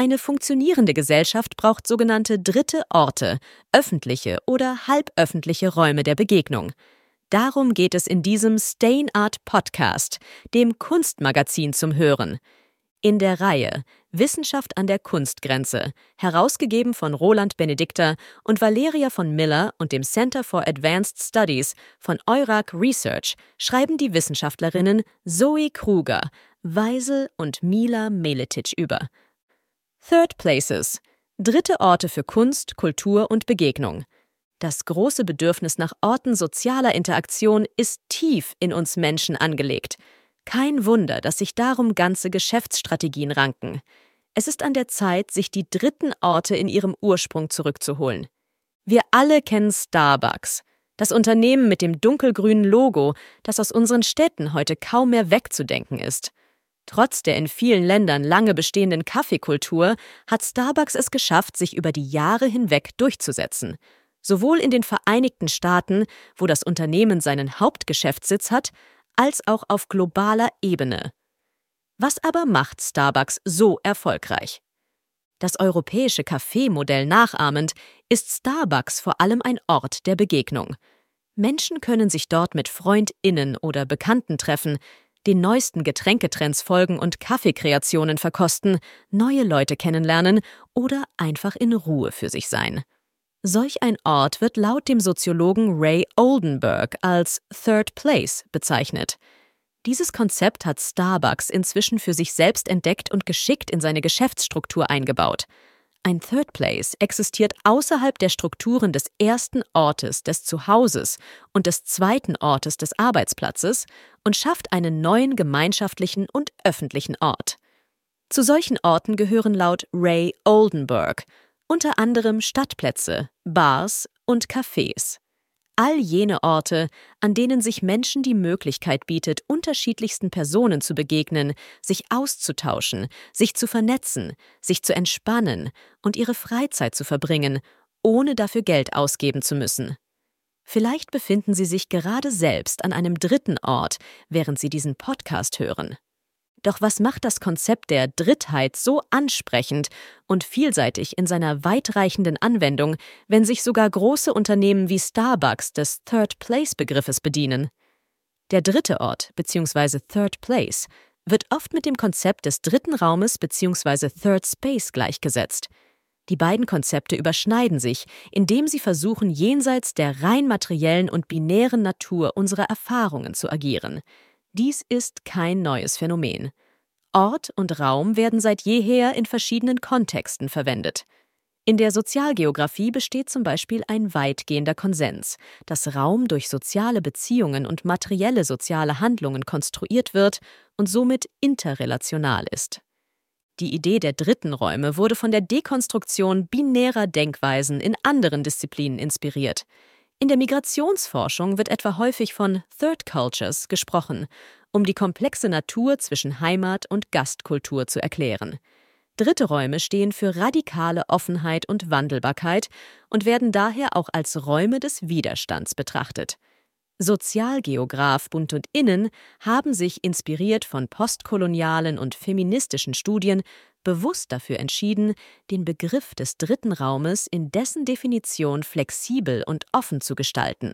Eine funktionierende Gesellschaft braucht sogenannte dritte Orte, öffentliche oder halböffentliche Räume der Begegnung. Darum geht es in diesem Stain Art Podcast, dem Kunstmagazin zum Hören. In der Reihe Wissenschaft an der Kunstgrenze, herausgegeben von Roland Benedikter und Valeria von Miller und dem Center for Advanced Studies von Eurac Research, schreiben die Wissenschaftlerinnen Zoe Kruger, Weisel und Mila Meletic über. Third Places Dritte Orte für Kunst, Kultur und Begegnung. Das große Bedürfnis nach Orten sozialer Interaktion ist tief in uns Menschen angelegt – kein Wunder, dass sich darum ganze Geschäftsstrategien ranken. Es ist an der Zeit, sich die dritten Orte in ihrem Ursprung zurückzuholen. Wir alle kennen Starbucks, das Unternehmen mit dem dunkelgrünen Logo, das aus unseren Städten heute kaum mehr wegzudenken ist. Trotz der in vielen Ländern lange bestehenden Kaffeekultur hat Starbucks es geschafft, sich über die Jahre hinweg durchzusetzen. Sowohl in den Vereinigten Staaten, wo das Unternehmen seinen Hauptgeschäftssitz hat, als auch auf globaler Ebene. Was aber macht Starbucks so erfolgreich? Das europäische Kaffeemodell nachahmend ist Starbucks vor allem ein Ort der Begegnung. Menschen können sich dort mit Freundinnen oder Bekannten treffen, den neuesten Getränketrends folgen und Kaffeekreationen verkosten, neue Leute kennenlernen oder einfach in Ruhe für sich sein. Solch ein Ort wird laut dem Soziologen Ray Oldenburg als Third Place bezeichnet. Dieses Konzept hat Starbucks inzwischen für sich selbst entdeckt und geschickt in seine Geschäftsstruktur eingebaut. Ein Third Place existiert außerhalb der Strukturen des ersten Ortes des Zuhauses und des zweiten Ortes des Arbeitsplatzes und schafft einen neuen gemeinschaftlichen und öffentlichen Ort. Zu solchen Orten gehören laut Ray Oldenburg unter anderem Stadtplätze, Bars und Cafés. All jene Orte, an denen sich Menschen die Möglichkeit bietet, unterschiedlichsten Personen zu begegnen, sich auszutauschen, sich zu vernetzen, sich zu entspannen und ihre Freizeit zu verbringen, ohne dafür Geld ausgeben zu müssen. Vielleicht befinden Sie sich gerade selbst an einem dritten Ort, während Sie diesen Podcast hören. Doch was macht das Konzept der Drittheit so ansprechend und vielseitig in seiner weitreichenden Anwendung, wenn sich sogar große Unternehmen wie Starbucks des Third Place Begriffes bedienen? Der dritte Ort bzw. Third Place wird oft mit dem Konzept des dritten Raumes bzw. Third Space gleichgesetzt. Die beiden Konzepte überschneiden sich, indem sie versuchen, jenseits der rein materiellen und binären Natur unserer Erfahrungen zu agieren. Dies ist kein neues Phänomen. Ort und Raum werden seit jeher in verschiedenen Kontexten verwendet. In der Sozialgeographie besteht zum Beispiel ein weitgehender Konsens, dass Raum durch soziale Beziehungen und materielle soziale Handlungen konstruiert wird und somit interrelational ist. Die Idee der dritten Räume wurde von der Dekonstruktion binärer Denkweisen in anderen Disziplinen inspiriert. In der Migrationsforschung wird etwa häufig von Third Cultures gesprochen, um die komplexe Natur zwischen Heimat und Gastkultur zu erklären. Dritte Räume stehen für radikale Offenheit und Wandelbarkeit und werden daher auch als Räume des Widerstands betrachtet. Sozialgeograf Bund und Innen haben sich inspiriert von postkolonialen und feministischen Studien bewusst dafür entschieden, den Begriff des dritten Raumes in dessen Definition flexibel und offen zu gestalten.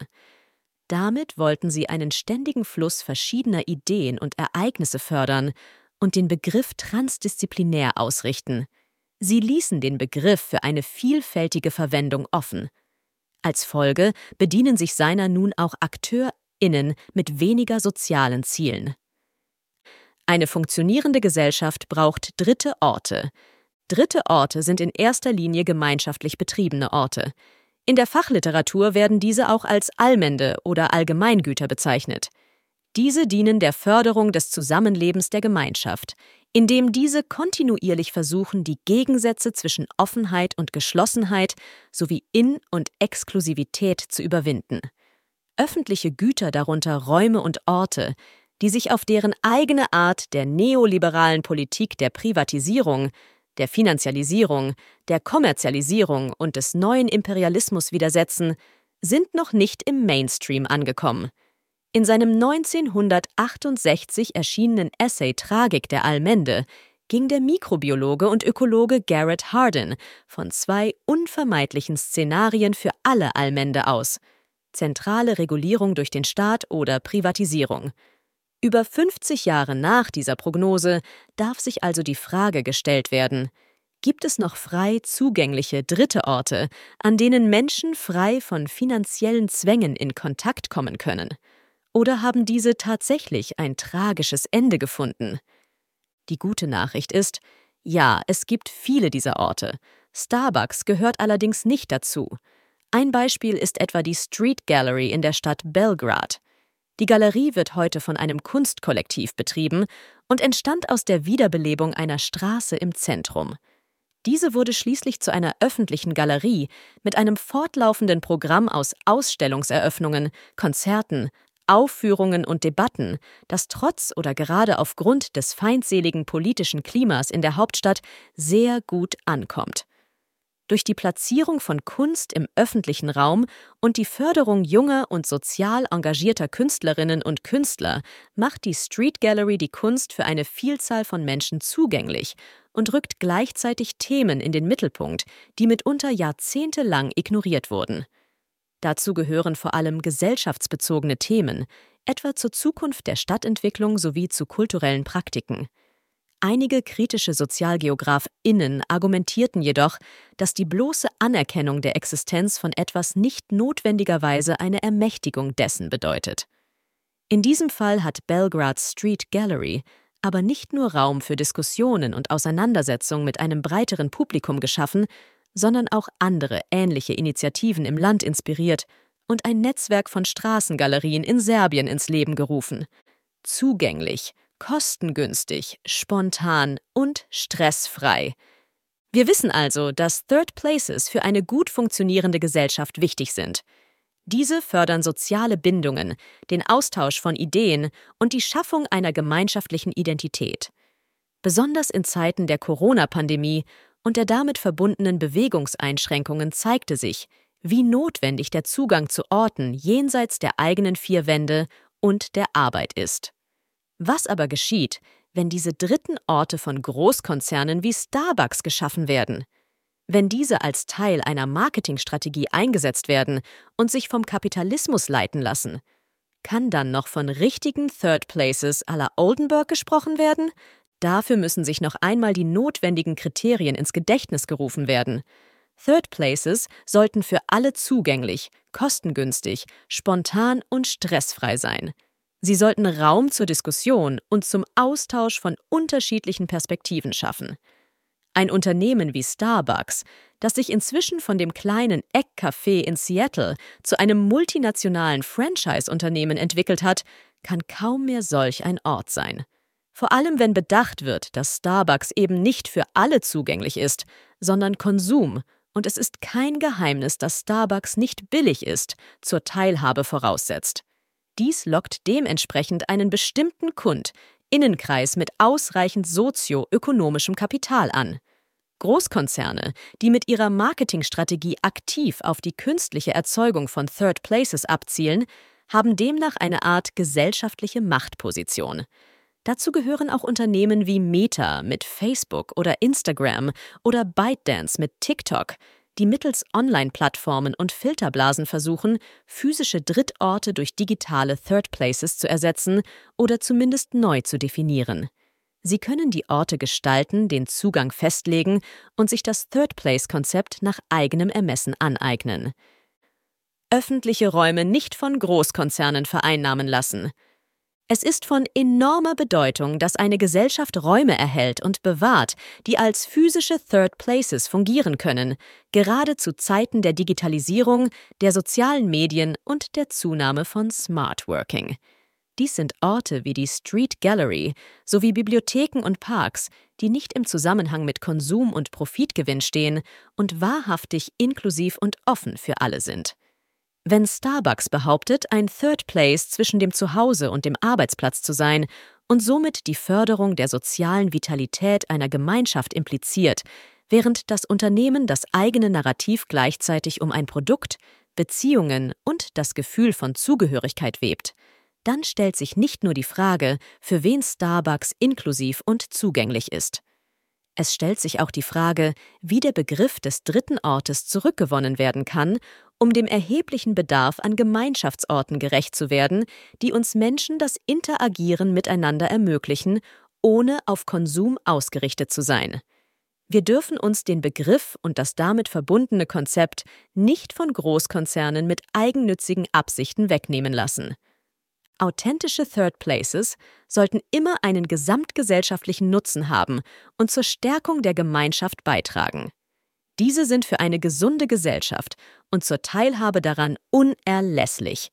Damit wollten sie einen ständigen Fluss verschiedener Ideen und Ereignisse fördern und den Begriff transdisziplinär ausrichten. Sie ließen den Begriff für eine vielfältige Verwendung offen. Als Folge bedienen sich seiner nun auch AkteurInnen mit weniger sozialen Zielen. Eine funktionierende Gesellschaft braucht dritte Orte. Dritte Orte sind in erster Linie gemeinschaftlich betriebene Orte. In der Fachliteratur werden diese auch als Allmende oder Allgemeingüter bezeichnet. Diese dienen der Förderung des Zusammenlebens der Gemeinschaft, indem diese kontinuierlich versuchen, die Gegensätze zwischen Offenheit und Geschlossenheit sowie In- und Exklusivität zu überwinden. Öffentliche Güter, darunter Räume und Orte, die sich auf deren eigene Art der neoliberalen Politik der Privatisierung, der Finanzialisierung, der Kommerzialisierung und des neuen Imperialismus widersetzen, sind noch nicht im Mainstream angekommen. In seinem 1968 erschienenen Essay Tragik der Allmende ging der Mikrobiologe und Ökologe Garrett Hardin von zwei unvermeidlichen Szenarien für alle Allmende aus. Zentrale Regulierung durch den Staat oder Privatisierung. Über 50 Jahre nach dieser Prognose darf sich also die Frage gestellt werden, gibt es noch frei zugängliche dritte Orte, an denen Menschen frei von finanziellen Zwängen in Kontakt kommen können? Oder haben diese tatsächlich ein tragisches Ende gefunden? Die gute Nachricht ist, ja, es gibt viele dieser Orte. Starbucks gehört allerdings nicht dazu. Ein Beispiel ist etwa die Street Gallery in der Stadt Belgrad. Die Galerie wird heute von einem Kunstkollektiv betrieben und entstand aus der Wiederbelebung einer Straße im Zentrum. Diese wurde schließlich zu einer öffentlichen Galerie mit einem fortlaufenden Programm aus Ausstellungseröffnungen, Konzerten, Aufführungen und Debatten, das trotz oder gerade aufgrund des feindseligen politischen Klimas in der Hauptstadt sehr gut ankommt. Durch die Platzierung von Kunst im öffentlichen Raum und die Förderung junger und sozial engagierter Künstlerinnen und Künstler macht die Street Gallery die Kunst für eine Vielzahl von Menschen zugänglich und rückt gleichzeitig Themen in den Mittelpunkt, die mitunter jahrzehntelang ignoriert wurden. Dazu gehören vor allem gesellschaftsbezogene Themen, etwa zur Zukunft der Stadtentwicklung sowie zu kulturellen Praktiken. Einige kritische SozialgeografInnen argumentierten jedoch, dass die bloße Anerkennung der Existenz von etwas nicht notwendigerweise eine Ermächtigung dessen bedeutet. In diesem Fall hat Belgrads Street Gallery aber nicht nur Raum für Diskussionen und Auseinandersetzung mit einem breiteren Publikum geschaffen, sondern auch andere ähnliche Initiativen im Land inspiriert und ein Netzwerk von Straßengalerien in Serbien ins Leben gerufen. Zugänglich, kostengünstig, spontan und stressfrei. Wir wissen also, dass Third Places für eine gut funktionierende Gesellschaft wichtig sind. Diese fördern soziale Bindungen, den Austausch von Ideen und die Schaffung einer gemeinschaftlichen Identität. Besonders in Zeiten der Corona-Pandemie und der damit verbundenen Bewegungseinschränkungen zeigte sich, wie notwendig der Zugang zu Orten jenseits der eigenen vier Wände und der Arbeit ist. Was aber geschieht, wenn diese dritten Orte von Großkonzernen wie Starbucks geschaffen werden? Wenn diese als Teil einer Marketingstrategie eingesetzt werden und sich vom Kapitalismus leiten lassen, kann dann noch von richtigen Third Places à la Oldenburg gesprochen werden, Dafür müssen sich noch einmal die notwendigen Kriterien ins Gedächtnis gerufen werden. Third Places sollten für alle zugänglich, kostengünstig, spontan und stressfrei sein. Sie sollten Raum zur Diskussion und zum Austausch von unterschiedlichen Perspektiven schaffen. Ein Unternehmen wie Starbucks, das sich inzwischen von dem kleinen Eckcafé in Seattle zu einem multinationalen Franchise-Unternehmen entwickelt hat, kann kaum mehr solch ein Ort sein. Vor allem wenn bedacht wird, dass Starbucks eben nicht für alle zugänglich ist, sondern Konsum, und es ist kein Geheimnis, dass Starbucks nicht billig ist, zur Teilhabe voraussetzt. Dies lockt dementsprechend einen bestimmten Kund, Innenkreis mit ausreichend sozioökonomischem Kapital an. Großkonzerne, die mit ihrer Marketingstrategie aktiv auf die künstliche Erzeugung von Third Places abzielen, haben demnach eine Art gesellschaftliche Machtposition. Dazu gehören auch Unternehmen wie Meta mit Facebook oder Instagram oder ByteDance mit TikTok, die mittels Online-Plattformen und Filterblasen versuchen, physische Drittorte durch digitale Third Places zu ersetzen oder zumindest neu zu definieren. Sie können die Orte gestalten, den Zugang festlegen und sich das Third Place-Konzept nach eigenem Ermessen aneignen. Öffentliche Räume nicht von Großkonzernen vereinnahmen lassen – es ist von enormer Bedeutung, dass eine Gesellschaft Räume erhält und bewahrt, die als physische Third Places fungieren können, gerade zu Zeiten der Digitalisierung, der sozialen Medien und der Zunahme von Smart Working. Dies sind Orte wie die Street Gallery sowie Bibliotheken und Parks, die nicht im Zusammenhang mit Konsum und Profitgewinn stehen und wahrhaftig inklusiv und offen für alle sind. Wenn Starbucks behauptet, ein Third Place zwischen dem Zuhause und dem Arbeitsplatz zu sein und somit die Förderung der sozialen Vitalität einer Gemeinschaft impliziert, während das Unternehmen das eigene Narrativ gleichzeitig um ein Produkt, Beziehungen und das Gefühl von Zugehörigkeit webt, dann stellt sich nicht nur die Frage, für wen Starbucks inklusiv und zugänglich ist. Es stellt sich auch die Frage, wie der Begriff des dritten Ortes zurückgewonnen werden kann, um dem erheblichen Bedarf an Gemeinschaftsorten gerecht zu werden, die uns Menschen das Interagieren miteinander ermöglichen, ohne auf Konsum ausgerichtet zu sein. Wir dürfen uns den Begriff und das damit verbundene Konzept nicht von Großkonzernen mit eigennützigen Absichten wegnehmen lassen. Authentische Third Places sollten immer einen gesamtgesellschaftlichen Nutzen haben und zur Stärkung der Gemeinschaft beitragen. Diese sind für eine gesunde Gesellschaft und zur Teilhabe daran unerlässlich.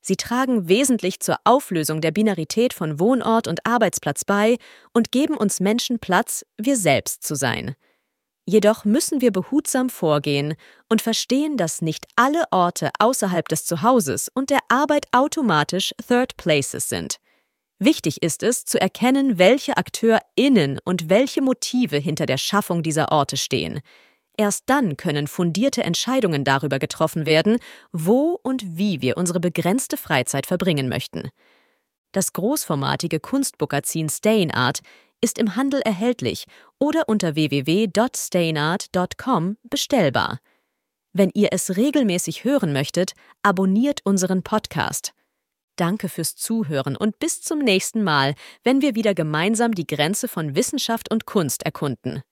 Sie tragen wesentlich zur Auflösung der Binarität von Wohnort und Arbeitsplatz bei und geben uns Menschen Platz, wir selbst zu sein. Jedoch müssen wir behutsam vorgehen und verstehen, dass nicht alle Orte außerhalb des Zuhauses und der Arbeit automatisch Third Places sind. Wichtig ist es, zu erkennen, welche AkteurInnen und welche Motive hinter der Schaffung dieser Orte stehen. Erst dann können fundierte Entscheidungen darüber getroffen werden, wo und wie wir unsere begrenzte Freizeit verbringen möchten. Das großformatige Kunstbookazin Staying Art ist im Handel erhältlich oder unter www.stainart.com bestellbar. Wenn ihr es regelmäßig hören möchtet, abonniert unseren Podcast. Danke fürs Zuhören und bis zum nächsten Mal, wenn wir wieder gemeinsam die Grenze von Wissenschaft und Kunst erkunden.